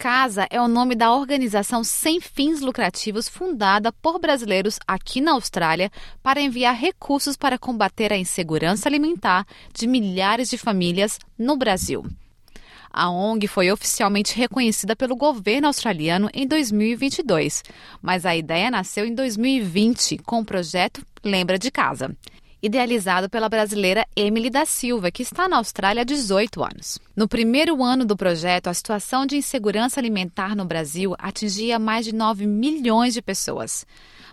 CASA é o nome da organização sem fins lucrativos fundada por brasileiros aqui na Austrália para enviar recursos para combater a insegurança alimentar de milhares de famílias no Brasil. A ONG foi oficialmente reconhecida pelo governo australiano em 2022, mas a ideia nasceu em 2020 com o projeto Lembra de Casa idealizado pela brasileira Emily da Silva, que está na Austrália há 18 anos. No primeiro ano do projeto, a situação de insegurança alimentar no Brasil atingia mais de 9 milhões de pessoas.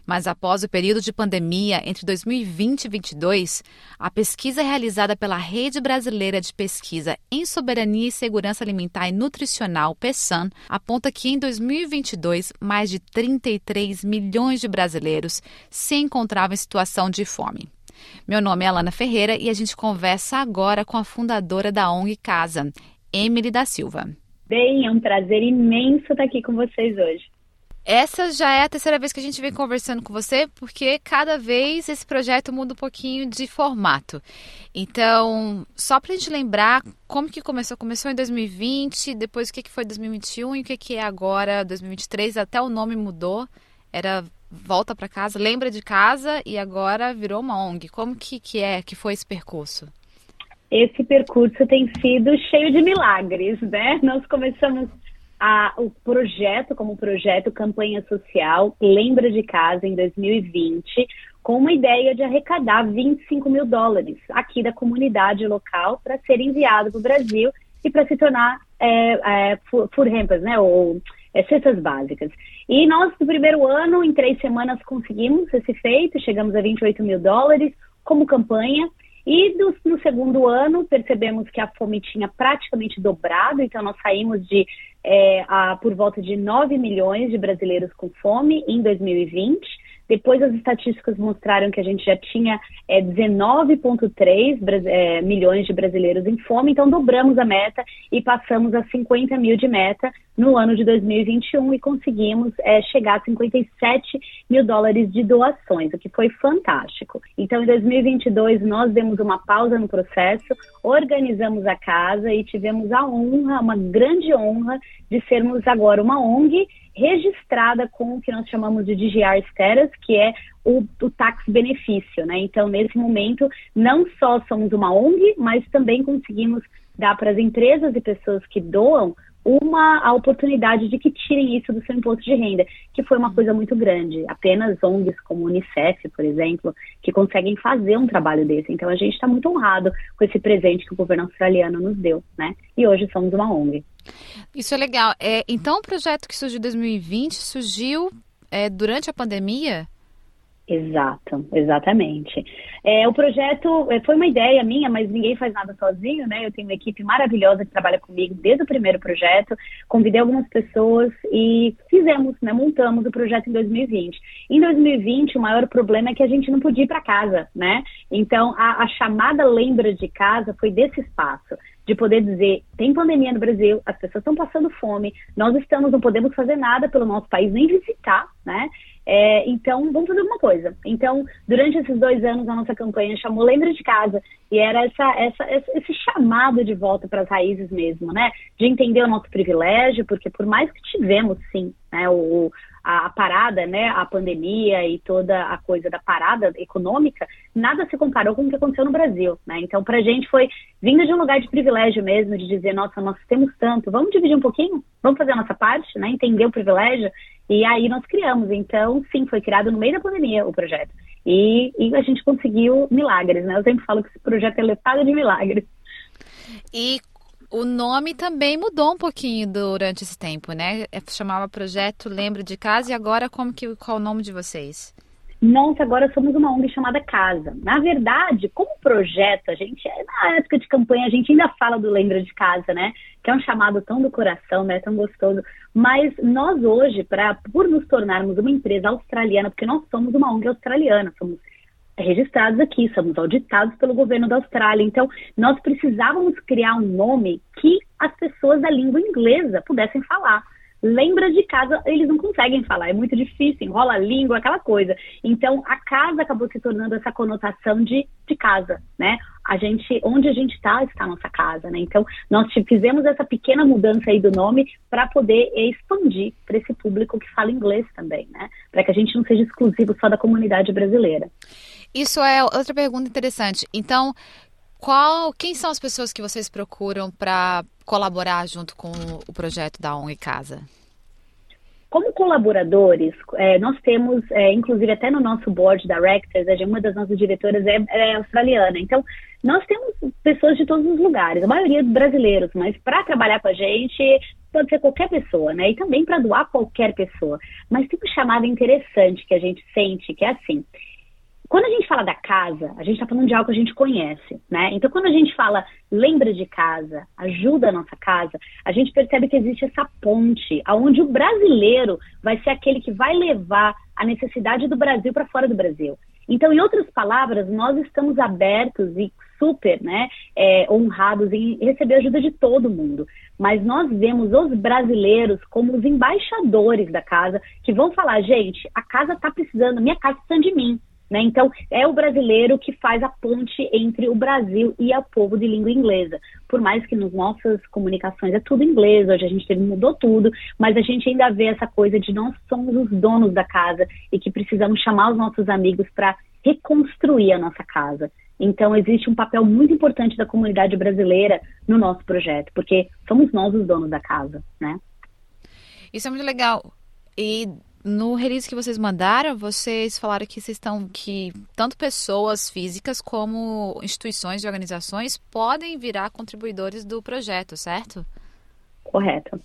Mas após o período de pandemia entre 2020 e 2022, a pesquisa realizada pela Rede Brasileira de Pesquisa em Soberania e Segurança Alimentar e Nutricional, PESAN, aponta que em 2022 mais de 33 milhões de brasileiros se encontravam em situação de fome. Meu nome é Alana Ferreira e a gente conversa agora com a fundadora da ONG Casa, Emily da Silva. Bem, é um prazer imenso estar aqui com vocês hoje. Essa já é a terceira vez que a gente vem conversando com você, porque cada vez esse projeto muda um pouquinho de formato. Então, só para a gente lembrar como que começou. Começou em 2020, depois o que, que foi 2021 e o que, que é agora 2023. Até o nome mudou. Era volta para casa, lembra de casa e agora virou uma ONG. Como que, que é que foi esse percurso? Esse percurso tem sido cheio de milagres, né? Nós começamos a, o projeto como projeto campanha social Lembra de Casa em 2020 com uma ideia de arrecadar 25 mil dólares aqui da comunidade local para ser enviado para o Brasil e para se tornar é, é, food hampers, né? Ou é, cestas básicas. E nós, no primeiro ano, em três semanas, conseguimos esse feito, chegamos a 28 mil dólares como campanha. E do, no segundo ano, percebemos que a fome tinha praticamente dobrado, então nós saímos de é, a, por volta de 9 milhões de brasileiros com fome em 2020 depois as estatísticas mostraram que a gente já tinha é, 19,3 é, milhões de brasileiros em fome, então dobramos a meta e passamos a 50 mil de meta no ano de 2021 e conseguimos é, chegar a 57 mil dólares de doações, o que foi fantástico. Então, em 2022, nós demos uma pausa no processo, organizamos a casa e tivemos a honra, uma grande honra, de sermos agora uma ONG registrada com o que nós chamamos de DGR status, que é o, o tax benefício, né? Então, nesse momento, não só somos uma ONG, mas também conseguimos dar para as empresas e pessoas que doam uma a oportunidade de que tirem isso do seu imposto de renda, que foi uma coisa muito grande. Apenas ONGs como Unicef, por exemplo, que conseguem fazer um trabalho desse. Então a gente está muito honrado com esse presente que o governo australiano nos deu, né? E hoje somos uma ONG. Isso é legal. É, então o projeto que surgiu em 2020 surgiu é, durante a pandemia? Exato, exatamente. É, o projeto é, foi uma ideia minha, mas ninguém faz nada sozinho, né? Eu tenho uma equipe maravilhosa que trabalha comigo desde o primeiro projeto. Convidei algumas pessoas e fizemos, né? Montamos o projeto em 2020. Em 2020, o maior problema é que a gente não podia ir para casa, né? Então, a, a chamada lembra de casa foi desse espaço de poder dizer, tem pandemia no Brasil, as pessoas estão passando fome, nós estamos, não podemos fazer nada pelo nosso país, nem visitar, né? É, então, vamos fazer alguma coisa. Então, durante esses dois anos, a nossa campanha chamou Lembra de Casa, e era essa, essa, esse chamado de volta para as raízes mesmo, né? De entender o nosso privilégio, porque por mais que tivemos, sim, né, o, a, parada, né, a pandemia e toda a coisa da parada econômica, nada se comparou com o que aconteceu no Brasil, né? Então, para a gente foi vindo de um lugar de privilégio mesmo, de dizer, nossa, nós temos tanto, vamos dividir um pouquinho, vamos fazer a nossa parte, né? Entender o privilégio e aí nós criamos. Então, sim, foi criado no meio da pandemia o projeto. E, e a gente conseguiu milagres, né? Eu sempre falo que esse projeto é letado de milagres. E o nome também mudou um pouquinho durante esse tempo, né? É, chamava Projeto Lembro de Casa e agora como que qual o nome de vocês? Nossa, agora somos uma ONG chamada Casa. Na verdade, como projeto, a gente, na época de campanha, a gente ainda fala do Lembra de Casa, né? que é um chamado tão do coração, né, tão gostoso. Mas nós hoje, pra, por nos tornarmos uma empresa australiana, porque nós somos uma ONG australiana, somos registrados aqui, somos auditados pelo governo da Austrália. Então, nós precisávamos criar um nome que as pessoas da língua inglesa pudessem falar lembra de casa, eles não conseguem falar, é muito difícil, enrola a língua, aquela coisa. Então, a casa acabou se tornando essa conotação de, de casa, né? A gente, onde a gente está, está a nossa casa, né? Então, nós fizemos essa pequena mudança aí do nome para poder expandir para esse público que fala inglês também, né? Para que a gente não seja exclusivo só da comunidade brasileira. Isso é outra pergunta interessante. Então, qual, quem são as pessoas que vocês procuram para colaborar junto com o projeto da ONG Casa? Como colaboradores, é, nós temos, é, inclusive até no nosso board directors, uma das nossas diretoras é, é, australiana. Então, nós temos pessoas de todos os lugares, a maioria brasileiros, mas para trabalhar com a gente pode ser qualquer pessoa, né? E também para doar qualquer pessoa. Mas tem um chamado interessante que a gente sente, que é assim: quando a gente fala da casa, a gente está falando de algo que a gente conhece, né? Então, quando a gente fala lembra de casa, ajuda a nossa casa, a gente percebe que existe essa ponte, aonde o brasileiro vai ser aquele que vai levar a necessidade do Brasil para fora do Brasil. Então, em outras palavras, nós estamos abertos e super né, é, honrados em receber ajuda de todo mundo. Mas nós vemos os brasileiros como os embaixadores da casa, que vão falar, gente, a casa está precisando, minha casa precisa de mim. Né? Então, é o brasileiro que faz a ponte entre o Brasil e o povo de língua inglesa. Por mais que nas nossas comunicações é tudo inglês, hoje a gente mudou tudo, mas a gente ainda vê essa coisa de nós somos os donos da casa e que precisamos chamar os nossos amigos para reconstruir a nossa casa. Então, existe um papel muito importante da comunidade brasileira no nosso projeto, porque somos nós os donos da casa, né? Isso é muito legal. E no release que vocês mandaram, vocês falaram que vocês estão que tanto pessoas físicas como instituições e organizações podem virar contribuidores do projeto, certo? Correto.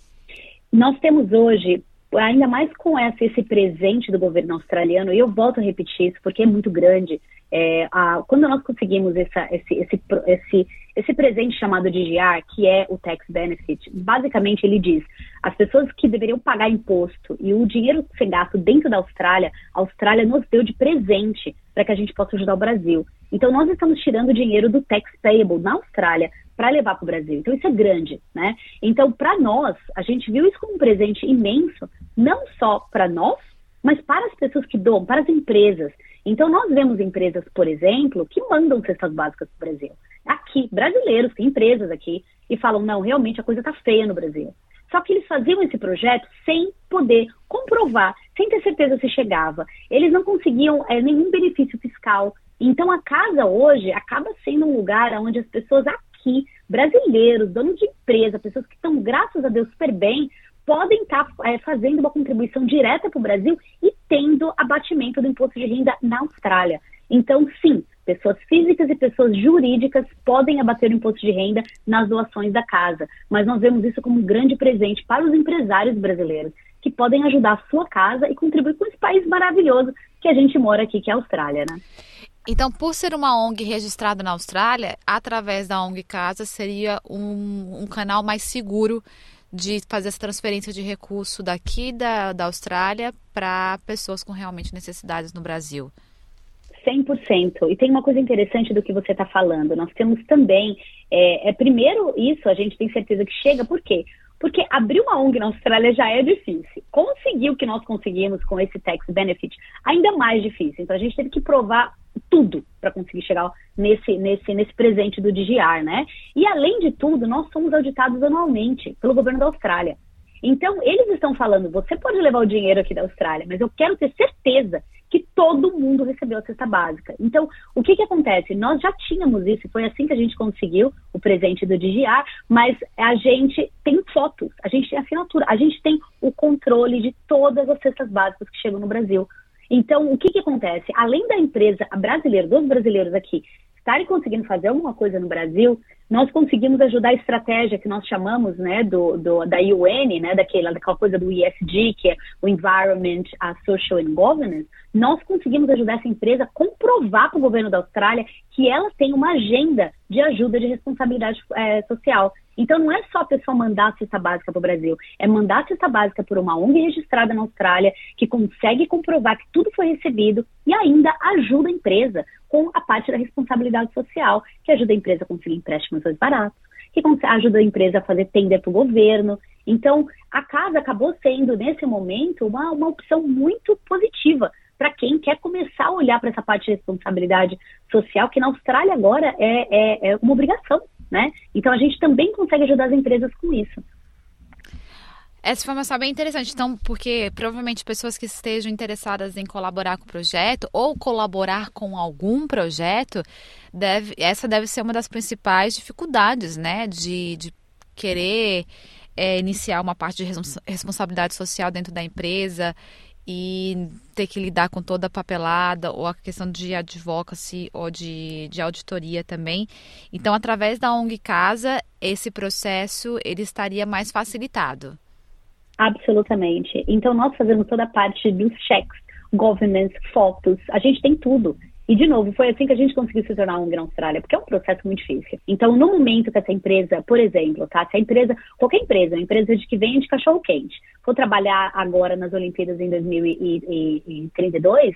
Nós temos hoje, ainda mais com essa, esse presente do governo australiano, e eu volto a repetir isso porque é muito grande, é, a, quando nós conseguimos essa, esse, esse, esse, esse presente chamado de GR, que é o Tax Benefit, basicamente ele diz as pessoas que deveriam pagar imposto e o dinheiro ser gasto dentro da Austrália, a Austrália nos deu de presente para que a gente possa ajudar o Brasil. Então nós estamos tirando dinheiro do tax payable na Austrália para levar para o Brasil. Então isso é grande, né? Então para nós, a gente viu isso como um presente imenso, não só para nós, mas para as pessoas que doam, para as empresas. Então, nós vemos empresas, por exemplo, que mandam cestas básicas para o Brasil. Aqui, brasileiros, tem empresas aqui, e falam: não, realmente a coisa está feia no Brasil. Só que eles faziam esse projeto sem poder comprovar, sem ter certeza se chegava. Eles não conseguiam é, nenhum benefício fiscal. Então, a casa hoje acaba sendo um lugar onde as pessoas aqui, brasileiros, donos de empresa, pessoas que estão, graças a Deus, super bem, podem estar tá, é, fazendo uma contribuição direta para o Brasil e tendo abatimento do imposto de renda na Austrália. Então, sim, pessoas físicas e pessoas jurídicas podem abater o imposto de renda nas doações da casa, mas nós vemos isso como um grande presente para os empresários brasileiros, que podem ajudar a sua casa e contribuir com esse país maravilhoso que a gente mora aqui, que é a Austrália, né? Então, por ser uma ONG registrada na Austrália, através da ONG Casa seria um, um canal mais seguro de fazer essa transferência de recurso daqui da, da Austrália para pessoas com realmente necessidades no Brasil. 100%. E tem uma coisa interessante do que você está falando. Nós temos também, é, é, primeiro isso, a gente tem certeza que chega, por quê? Porque abrir uma ONG na Austrália já é difícil. Conseguir o que nós conseguimos com esse tax benefit, ainda mais difícil. Então a gente teve que provar tudo para conseguir chegar nesse, nesse, nesse presente do DGR, né? E além de tudo, nós somos auditados anualmente pelo governo da Austrália. Então, eles estão falando, você pode levar o dinheiro aqui da Austrália, mas eu quero ter certeza que todo mundo recebeu a cesta básica. Então, o que, que acontece? Nós já tínhamos isso, foi assim que a gente conseguiu o presente do DGR, mas a gente tem fotos, a gente tem assinatura, a gente tem o controle de todas as cestas básicas que chegam no Brasil. Então, o que, que acontece? Além da empresa brasileira, dos brasileiros aqui, estarem conseguindo fazer alguma coisa no Brasil, nós conseguimos ajudar a estratégia que nós chamamos né, do, do, da UN, né, daquela, daquela coisa do ESG, que é o Environment, a Social and Governance, nós conseguimos ajudar essa empresa a comprovar para o governo da Austrália que ela tem uma agenda de ajuda de responsabilidade é, social. Então não é só a pessoa mandar a cesta básica para o Brasil, é mandar a cesta básica por uma ONG registrada na Austrália, que consegue comprovar que tudo foi recebido e ainda ajuda a empresa com a parte da responsabilidade social, que ajuda a empresa a conseguir empréstimos mais baratos, que ajuda a empresa a fazer tender para o governo. Então, a casa acabou sendo, nesse momento, uma, uma opção muito positiva para quem quer começar a olhar para essa parte de responsabilidade social, que na Austrália agora é, é, é uma obrigação, né? Então a gente também consegue ajudar as empresas com isso. Essa informação é bem interessante, então, porque provavelmente pessoas que estejam interessadas em colaborar com o projeto ou colaborar com algum projeto, deve, essa deve ser uma das principais dificuldades, né, de, de querer é, iniciar uma parte de responsabilidade social dentro da empresa e ter que lidar com toda a papelada ou a questão de advocacy ou de, de auditoria também. Então, através da ONG Casa, esse processo ele estaria mais facilitado. Absolutamente. Então, nós fazemos toda a parte dos cheques, governance, fotos, a gente tem tudo. E, de novo, foi assim que a gente conseguiu se tornar um na Austrália, porque é um processo muito difícil. Então, no momento que essa empresa, por exemplo, tá? Se a empresa, qualquer empresa, uma empresa de que vende cachorro-quente, for trabalhar agora nas Olimpíadas em 2032,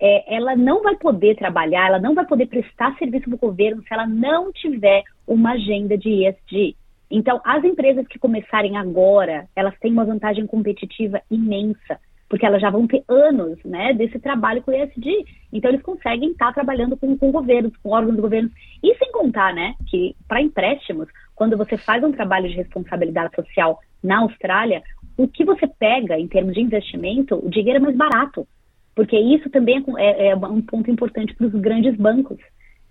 é, ela não vai poder trabalhar, ela não vai poder prestar serviço para o governo se ela não tiver uma agenda de ESG. Então, as empresas que começarem agora, elas têm uma vantagem competitiva imensa porque elas já vão ter anos né, desse trabalho com o ESG. Então, eles conseguem estar trabalhando com, com governos, com órgãos do governo. E sem contar né, que, para empréstimos, quando você faz um trabalho de responsabilidade social na Austrália, o que você pega em termos de investimento, o dinheiro é mais barato. Porque isso também é, é, é um ponto importante para os grandes bancos.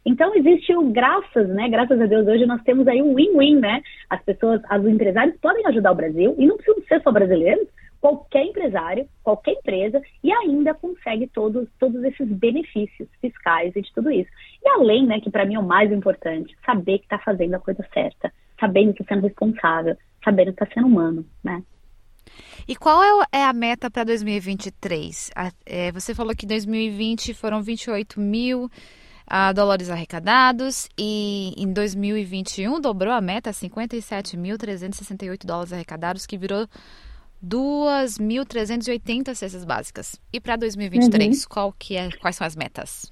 Então existe o graças, né? Graças a Deus hoje nós temos aí um win-win, né? As pessoas, os empresários podem ajudar o Brasil e não precisam ser só brasileiros, qualquer empresário, qualquer empresa, e ainda consegue todos, todos esses benefícios fiscais e de tudo isso. E além, né, que para mim é o mais importante, saber que está fazendo a coisa certa, sabendo que está sendo responsável, sabendo que está sendo humano, né? E qual é, é a meta para 2023? É, você falou que 2020 foram 28 mil ah, dólares arrecadados e em 2021 dobrou a meta, 57.368 dólares arrecadados, que virou 2.380 cestas básicas. E para 2023, uhum. qual que é, quais são as metas?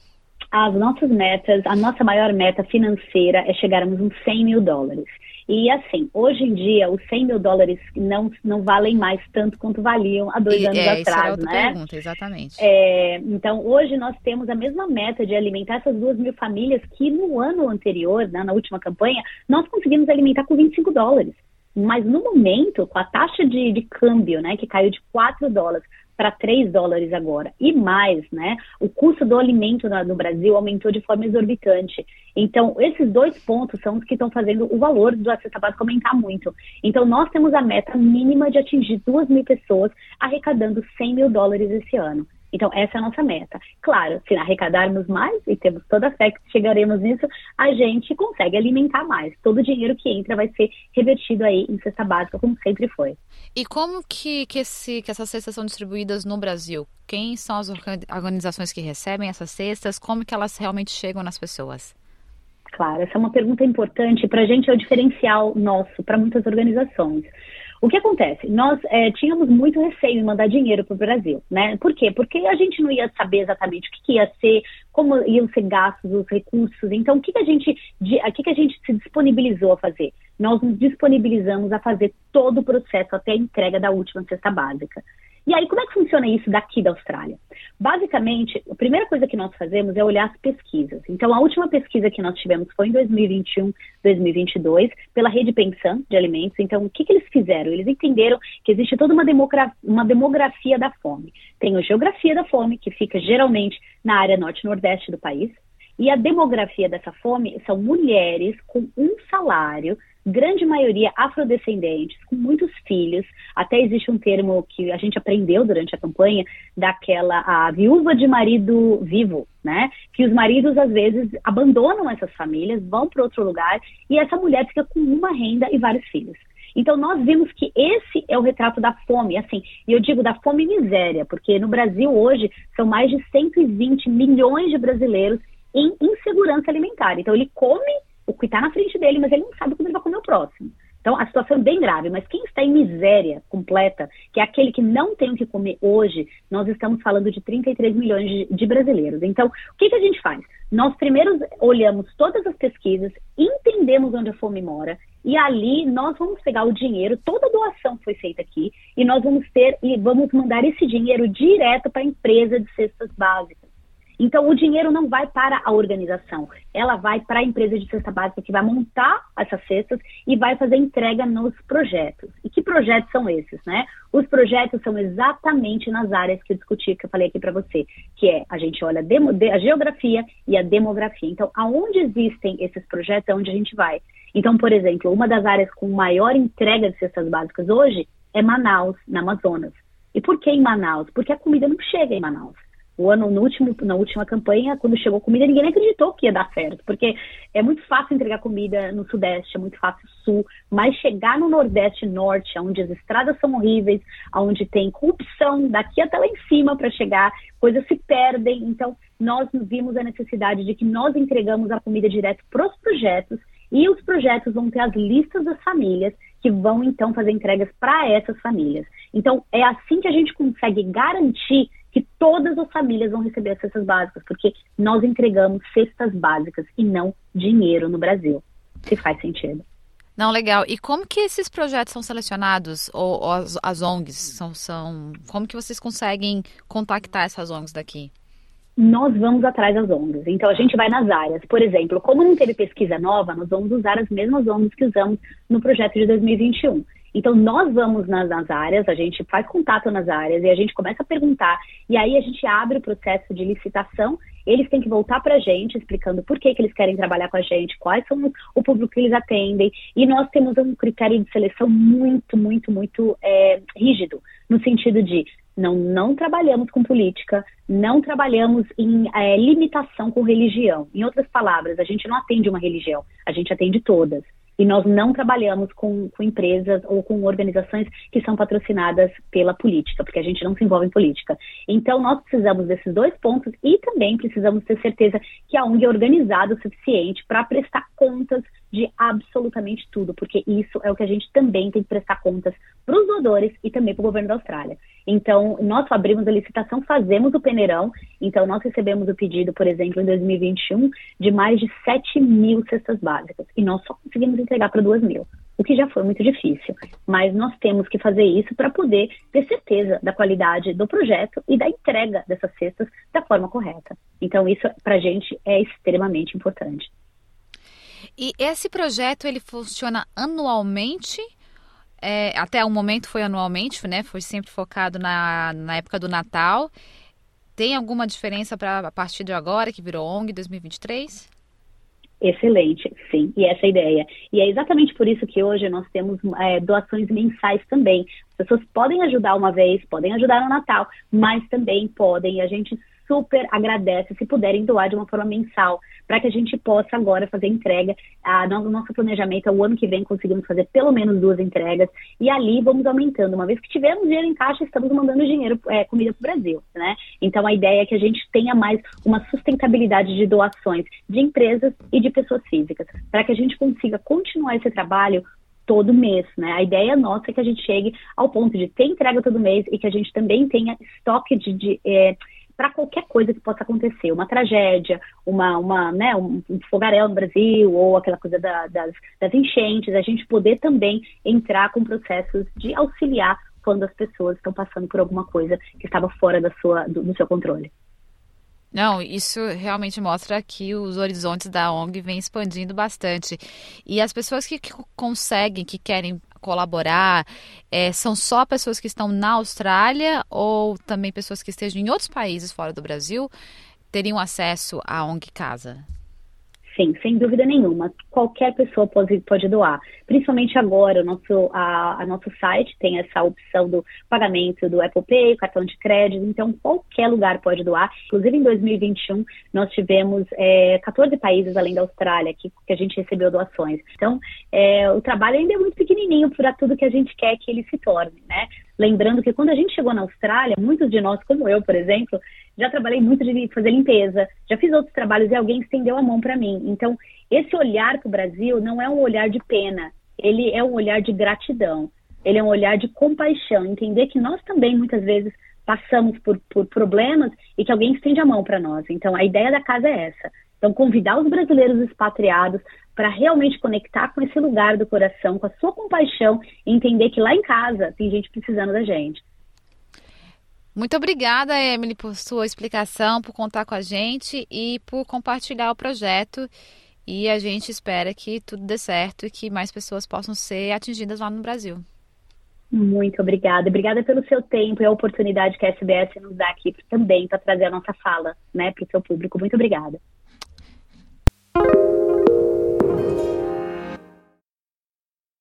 As nossas metas, a nossa maior meta financeira é chegarmos uns 100 mil dólares. E assim, hoje em dia, os 100 mil dólares não, não valem mais tanto quanto valiam há dois e, anos é, atrás, né? Pergunta, exatamente. É, então, hoje nós temos a mesma meta de alimentar essas duas mil famílias que no ano anterior, né, na última campanha, nós conseguimos alimentar com 25 dólares. Mas no momento, com a taxa de, de câmbio, né, que caiu de 4 dólares para 3 dólares agora, e mais, né, o custo do alimento no, Brasil aumentou de forma exorbitante. Então, esses dois pontos são os que estão fazendo o valor do cesta básica aumentar muito. Então, nós temos a meta mínima de atingir 2 mil pessoas arrecadando 100 mil dólares esse ano. Então, essa é a nossa meta. Claro, se arrecadarmos mais, e temos toda a fé que chegaremos nisso, a gente consegue alimentar mais. Todo o dinheiro que entra vai ser revertido aí em cesta básica, como sempre foi. E como que, que, esse, que essas cestas são distribuídas no Brasil? Quem são as organizações que recebem essas cestas? Como que elas realmente chegam nas pessoas? Claro, essa é uma pergunta importante. Para a gente é o diferencial nosso, para muitas organizações. O que acontece? Nós é, tínhamos muito receio em mandar dinheiro para o Brasil, né? Por quê? Porque a gente não ia saber exatamente o que, que ia ser, como iam ser gastos os recursos. Então, o que, que a gente, o que, que a gente se disponibilizou a fazer? Nós nos disponibilizamos a fazer todo o processo até a entrega da última cesta básica. E aí, como é que funciona isso daqui da Austrália? Basicamente, a primeira coisa que nós fazemos é olhar as pesquisas. Então, a última pesquisa que nós tivemos foi em 2021, 2022, pela Rede Pensão de Alimentos. Então, o que, que eles fizeram? Eles entenderam que existe toda uma, uma demografia da fome. Tem a geografia da fome, que fica geralmente na área norte-nordeste do país. E a demografia dessa fome são mulheres com um salário grande maioria afrodescendentes, com muitos filhos. Até existe um termo que a gente aprendeu durante a campanha, daquela a viúva de marido vivo, né? Que os maridos às vezes abandonam essas famílias, vão para outro lugar e essa mulher fica com uma renda e vários filhos. Então, nós vimos que esse é o retrato da fome, assim, e eu digo da fome e miséria, porque no Brasil hoje são mais de 120 milhões de brasileiros em insegurança alimentar. Então, ele come o que está na frente dele, mas ele não sabe como ele vai comer o próximo. Então, a situação é bem grave, mas quem está em miséria completa, que é aquele que não tem o que comer hoje, nós estamos falando de 33 milhões de, de brasileiros. Então, o que, que a gente faz? Nós primeiro olhamos todas as pesquisas, entendemos onde a fome mora, e ali nós vamos pegar o dinheiro, toda a doação foi feita aqui, e nós vamos ter e vamos mandar esse dinheiro direto para a empresa de cestas básicas. Então, o dinheiro não vai para a organização, ela vai para a empresa de cesta básica que vai montar essas cestas e vai fazer entrega nos projetos. E que projetos são esses, né? Os projetos são exatamente nas áreas que eu discuti, que eu falei aqui para você, que é a gente olha a, a geografia e a demografia. Então, aonde existem esses projetos é onde a gente vai. Então, por exemplo, uma das áreas com maior entrega de cestas básicas hoje é Manaus, na Amazonas. E por que em Manaus? Porque a comida não chega em Manaus. O ano, no último, na última campanha, quando chegou comida, ninguém acreditou que ia dar certo, porque é muito fácil entregar comida no Sudeste, é muito fácil no Sul, mas chegar no Nordeste e Norte, onde as estradas são horríveis, onde tem corrupção daqui até lá em cima para chegar, coisas se perdem. Então, nós vimos a necessidade de que nós entregamos a comida direto para os projetos e os projetos vão ter as listas das famílias que vão então fazer entregas para essas famílias. Então, é assim que a gente consegue garantir todas as famílias vão receber as cestas básicas, porque nós entregamos cestas básicas e não dinheiro no Brasil. Se faz sentido. Não, legal. E como que esses projetos são selecionados? Ou, ou as, as, ONGs são, são. Como que vocês conseguem contactar essas ONGs daqui? Nós vamos atrás das ONGs. Então a gente vai nas áreas. Por exemplo, como não teve pesquisa nova, nós vamos usar as mesmas ONGs que usamos no projeto de 2021. Então, nós vamos nas, nas, áreas, a gente faz contato nas áreas e a gente começa a perguntar. E aí a gente abre o processo de licitação. Eles têm que voltar para a gente explicando por que, que eles querem trabalhar com a gente, quais são o público que eles atendem. E nós temos um critério de seleção muito, muito, muito é, rígido, no sentido de não, não trabalhamos com política, não trabalhamos em é, limitação com religião. Em outras palavras, a gente não atende uma religião, a gente atende todas. E nós não trabalhamos com, com, empresas ou com organizações que são patrocinadas pela política, porque a gente não se envolve em política. Então, nós precisamos desses dois pontos e também precisamos ter certeza que a ONG é organizada o suficiente para prestar contas de absolutamente tudo, porque isso é o que a gente também tem que prestar contas para os doadores e também para o governo da Austrália. Então, nós abrimos a licitação, fazemos o peneirão, então nós recebemos o pedido, por exemplo, em 2021, de mais de 7 mil cestas básicas, e nós só conseguimos entregar para 2 mil, o que já foi muito difícil. Mas nós temos que fazer isso para poder ter certeza da qualidade do projeto e da entrega dessas cestas da forma correta. Então, isso para a gente é extremamente importante. E esse projeto ele funciona anualmente? É, até o momento foi anualmente, né? Foi sempre focado na, na época do Natal. Tem alguma diferença para a partir de agora, que virou ONG 2023? Excelente, sim, e essa é a ideia. E é exatamente por isso que hoje nós temos é, doações mensais também. As pessoas podem ajudar uma vez, podem ajudar no Natal, mas também podem, a gente super agradece se puderem doar de uma forma mensal, para que a gente possa agora fazer entrega. No nosso planejamento, o ano que vem, conseguimos fazer pelo menos duas entregas, e ali vamos aumentando. Uma vez que tivermos dinheiro em caixa, estamos mandando dinheiro, é, comida para o Brasil, né? Então, a ideia é que a gente tenha mais uma sustentabilidade de doações de empresas e de pessoas físicas, para que a gente consiga continuar esse trabalho todo mês, né? A ideia nossa é que a gente chegue ao ponto de ter entrega todo mês e que a gente também tenha estoque de, de é, para qualquer coisa que possa acontecer, uma tragédia, uma, uma, né, um, fogaréu no Brasil, ou aquela coisa da, das, das enchentes, a gente poder também entrar com processos de auxiliar quando as pessoas estão passando por alguma coisa que estava fora da sua, do, do seu controle. Não, isso realmente mostra que os horizontes da ONG vêm expandindo bastante. E as pessoas que, que conseguem, que querem colaborar, é, são só pessoas que estão na Austrália ou também pessoas que estejam em outros países fora do Brasil teriam acesso à ONG Casa? Sim, sem dúvida nenhuma. Qualquer pessoa pode, pode doar. Principalmente agora, o nosso, a, a nosso site tem essa opção do pagamento do Apple Pay, cartão de crédito, então qualquer lugar pode doar. Inclusive, em 2021, nós tivemos é, 14 países além da Austrália que, que a gente recebeu doações. Então, é, o trabalho ainda é muito pequenininho para tudo que a gente quer que ele se torne, né? Lembrando que quando a gente chegou na Austrália, muitos de nós, como eu, por exemplo, já trabalhei muito de fazer limpeza, já fiz outros trabalhos e alguém estendeu a mão para mim. Então, esse olhar para o Brasil não é um olhar de pena, ele é um olhar de gratidão, ele é um olhar de compaixão, entender que nós também muitas vezes passamos por, por problemas e que alguém estende a mão para nós. Então, a ideia da casa é essa. Então, convidar os brasileiros expatriados para realmente conectar com esse lugar do coração, com a sua compaixão e entender que lá em casa tem gente precisando da gente. Muito obrigada, Emily, por sua explicação, por contar com a gente e por compartilhar o projeto. E a gente espera que tudo dê certo e que mais pessoas possam ser atingidas lá no Brasil. Muito obrigada. Obrigada pelo seu tempo e a oportunidade que a SBS nos dá aqui também para trazer a nossa fala né, para o seu público. Muito obrigada.